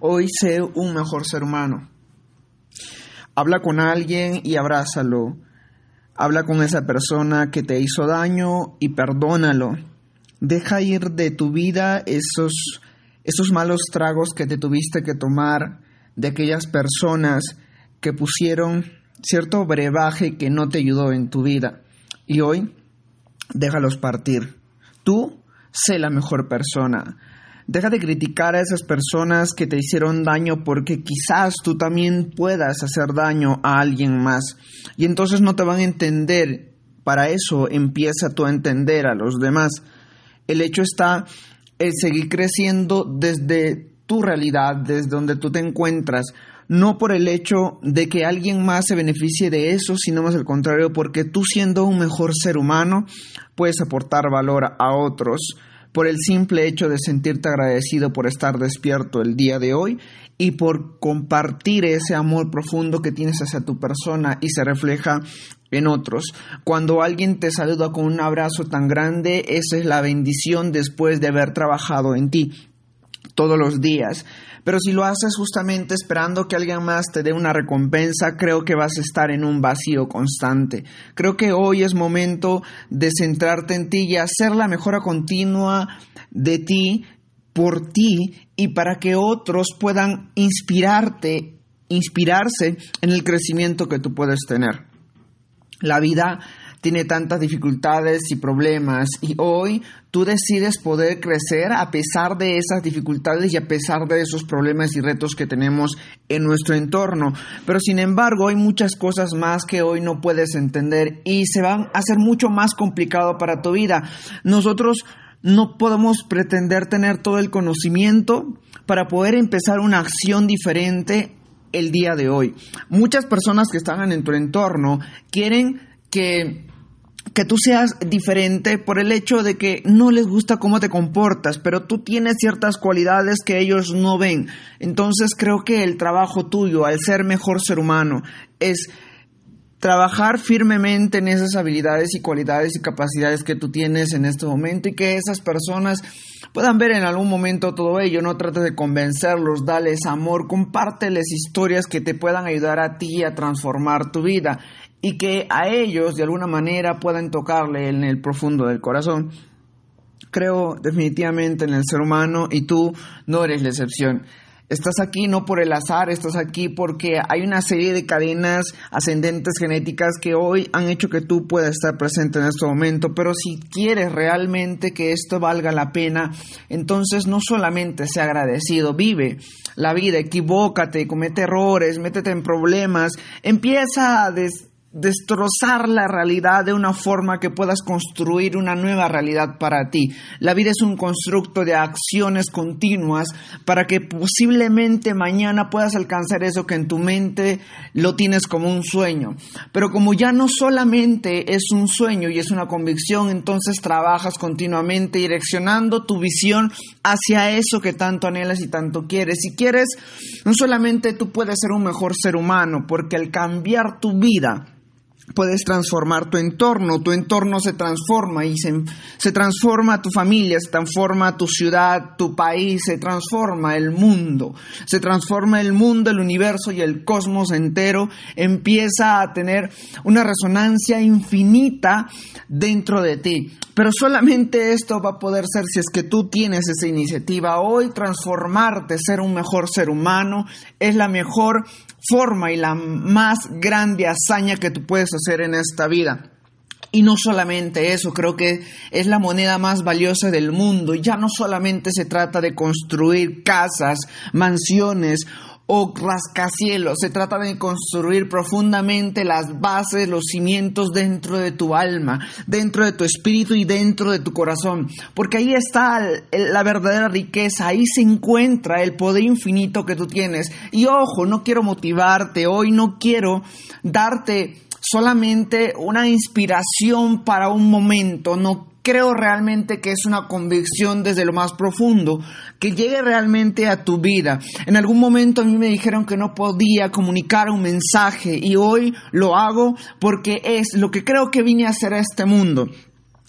Hoy sé un mejor ser humano. Habla con alguien y abrázalo. Habla con esa persona que te hizo daño y perdónalo. Deja ir de tu vida esos, esos malos tragos que te tuviste que tomar de aquellas personas que pusieron cierto brebaje que no te ayudó en tu vida. Y hoy, déjalos partir. Tú, sé la mejor persona. Deja de criticar a esas personas que te hicieron daño porque quizás tú también puedas hacer daño a alguien más. Y entonces no te van a entender. Para eso empieza tú a entender a los demás. El hecho está en seguir creciendo desde tu realidad, desde donde tú te encuentras, no por el hecho de que alguien más se beneficie de eso, sino más al contrario, porque tú siendo un mejor ser humano puedes aportar valor a otros por el simple hecho de sentirte agradecido por estar despierto el día de hoy y por compartir ese amor profundo que tienes hacia tu persona y se refleja en otros. Cuando alguien te saluda con un abrazo tan grande, esa es la bendición después de haber trabajado en ti todos los días. Pero si lo haces justamente esperando que alguien más te dé una recompensa, creo que vas a estar en un vacío constante. Creo que hoy es momento de centrarte en ti y hacer la mejora continua de ti, por ti y para que otros puedan inspirarte, inspirarse en el crecimiento que tú puedes tener. La vida tiene tantas dificultades y problemas y hoy tú decides poder crecer a pesar de esas dificultades y a pesar de esos problemas y retos que tenemos en nuestro entorno. Pero sin embargo hay muchas cosas más que hoy no puedes entender y se van a hacer mucho más complicado para tu vida. Nosotros no podemos pretender tener todo el conocimiento para poder empezar una acción diferente el día de hoy. Muchas personas que están en tu entorno quieren que que tú seas diferente por el hecho de que no les gusta cómo te comportas, pero tú tienes ciertas cualidades que ellos no ven. Entonces creo que el trabajo tuyo al ser mejor ser humano es trabajar firmemente en esas habilidades y cualidades y capacidades que tú tienes en este momento y que esas personas puedan ver en algún momento todo ello. No trates de convencerlos, dales amor, compárteles historias que te puedan ayudar a ti a transformar tu vida y que a ellos de alguna manera puedan tocarle en el profundo del corazón. Creo definitivamente en el ser humano y tú no eres la excepción. Estás aquí no por el azar, estás aquí porque hay una serie de cadenas ascendentes genéticas que hoy han hecho que tú puedas estar presente en este momento. Pero si quieres realmente que esto valga la pena, entonces no solamente sea agradecido, vive la vida, equivócate, comete errores, métete en problemas, empieza a destrozar la realidad de una forma que puedas construir una nueva realidad para ti. La vida es un constructo de acciones continuas para que posiblemente mañana puedas alcanzar eso que en tu mente lo tienes como un sueño. Pero como ya no solamente es un sueño y es una convicción, entonces trabajas continuamente direccionando tu visión hacia eso que tanto anhelas y tanto quieres. Si quieres, no solamente tú puedes ser un mejor ser humano, porque al cambiar tu vida, puedes transformar tu entorno, tu entorno se transforma y se, se, transforma tu familia, se transforma tu ciudad, tu país, se transforma el mundo, se transforma el mundo, el universo y el cosmos entero empieza a tener una resonancia infinita dentro de ti. Pero solamente esto va a poder ser si es que tú tienes esa iniciativa. Hoy transformarte, ser un mejor ser humano, es la mejor forma y la más grande hazaña que tú puedes hacer en esta vida. Y no solamente eso, creo que es la moneda más valiosa del mundo. Ya no solamente se trata de construir casas, mansiones o rascacielos, se trata de construir profundamente las bases, los cimientos dentro de tu alma, dentro de tu espíritu y dentro de tu corazón, porque ahí está la verdadera riqueza, ahí se encuentra el poder infinito que tú tienes. Y ojo, no quiero motivarte, hoy no quiero darte solamente una inspiración para un momento, no creo realmente que es una convicción desde lo más profundo, que llegue realmente a tu vida. En algún momento a mí me dijeron que no podía comunicar un mensaje y hoy lo hago porque es lo que creo que vine a hacer a este mundo.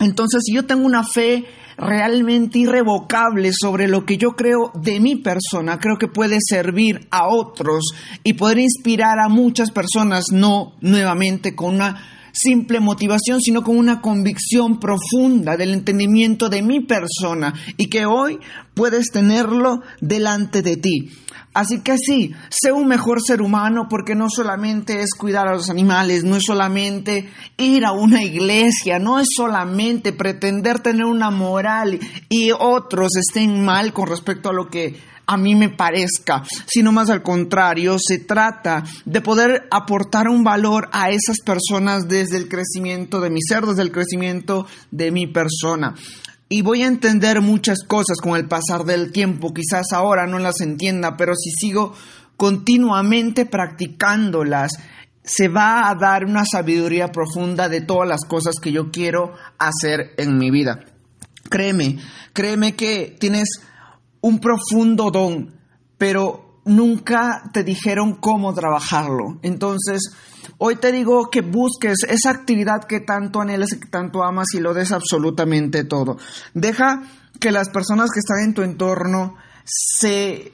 Entonces, si yo tengo una fe realmente irrevocable sobre lo que yo creo de mi persona, creo que puede servir a otros y poder inspirar a muchas personas, no nuevamente con una simple motivación, sino con una convicción profunda del entendimiento de mi persona y que hoy puedes tenerlo delante de ti. Así que sí, sé un mejor ser humano porque no solamente es cuidar a los animales, no es solamente ir a una iglesia, no es solamente pretender tener una moral y otros estén mal con respecto a lo que a mí me parezca, sino más al contrario, se trata de poder aportar un valor a esas personas desde el crecimiento de mi ser, desde el crecimiento de mi persona. Y voy a entender muchas cosas con el pasar del tiempo, quizás ahora no las entienda, pero si sigo continuamente practicándolas, se va a dar una sabiduría profunda de todas las cosas que yo quiero hacer en mi vida. Créeme, créeme que tienes un profundo don, pero nunca te dijeron cómo trabajarlo. Entonces, hoy te digo que busques esa actividad que tanto anhelas y que tanto amas y lo des absolutamente todo. Deja que las personas que están en tu entorno se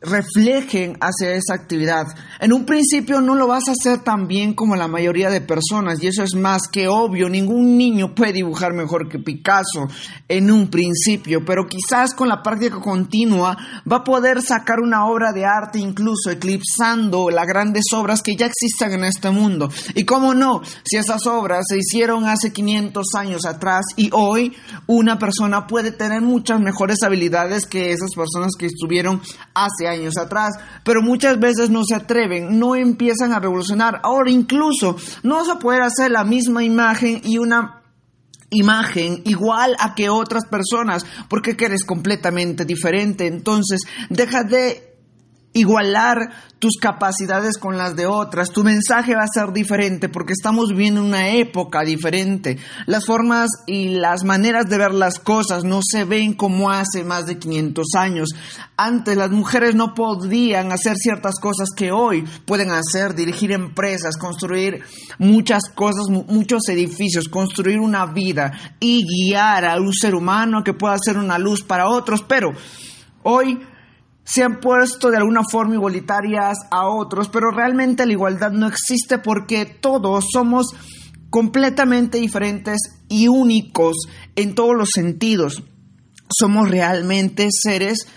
reflejen hacia esa actividad. En un principio no lo vas a hacer tan bien como la mayoría de personas y eso es más que obvio. Ningún niño puede dibujar mejor que Picasso en un principio, pero quizás con la práctica continua va a poder sacar una obra de arte incluso eclipsando las grandes obras que ya existen en este mundo. Y cómo no, si esas obras se hicieron hace 500 años atrás y hoy una persona puede tener muchas mejores habilidades que esas personas que estuvieron hace años atrás, pero muchas veces no se atreven, no empiezan a revolucionar. Ahora incluso no vas a poder hacer la misma imagen y una imagen igual a que otras personas porque eres completamente diferente. Entonces, deja de igualar tus capacidades con las de otras. Tu mensaje va a ser diferente porque estamos viviendo una época diferente. Las formas y las maneras de ver las cosas no se ven como hace más de 500 años. Antes las mujeres no podían hacer ciertas cosas que hoy pueden hacer, dirigir empresas, construir muchas cosas, muchos edificios, construir una vida y guiar a un ser humano que pueda ser una luz para otros. Pero hoy se han puesto de alguna forma igualitarias a otros, pero realmente la igualdad no existe porque todos somos completamente diferentes y únicos en todos los sentidos. Somos realmente seres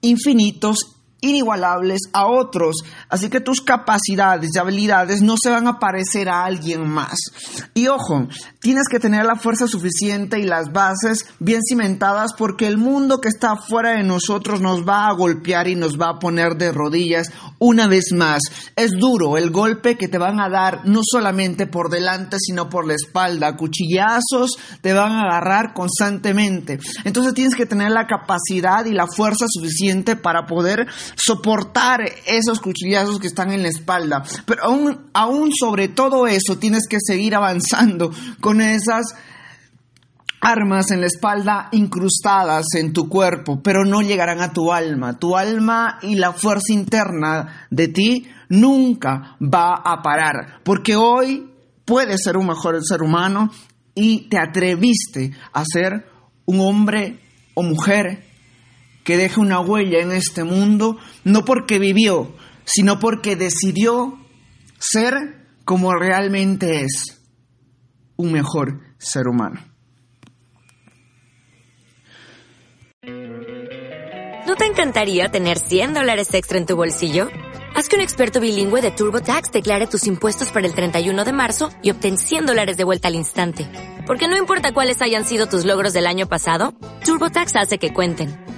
infinitos inigualables a otros. Así que tus capacidades y habilidades no se van a parecer a alguien más. Y ojo, tienes que tener la fuerza suficiente y las bases bien cimentadas porque el mundo que está fuera de nosotros nos va a golpear y nos va a poner de rodillas una vez más. Es duro el golpe que te van a dar no solamente por delante sino por la espalda. Cuchillazos te van a agarrar constantemente. Entonces tienes que tener la capacidad y la fuerza suficiente para poder soportar esos cuchillazos que están en la espalda. Pero aún, aún sobre todo eso tienes que seguir avanzando con esas armas en la espalda incrustadas en tu cuerpo, pero no llegarán a tu alma. Tu alma y la fuerza interna de ti nunca va a parar, porque hoy puedes ser un mejor ser humano y te atreviste a ser un hombre o mujer que deje una huella en este mundo, no porque vivió, sino porque decidió ser como realmente es, un mejor ser humano. ¿No te encantaría tener 100 dólares extra en tu bolsillo? Haz que un experto bilingüe de TurboTax declare tus impuestos para el 31 de marzo y obtén 100 dólares de vuelta al instante. Porque no importa cuáles hayan sido tus logros del año pasado, TurboTax hace que cuenten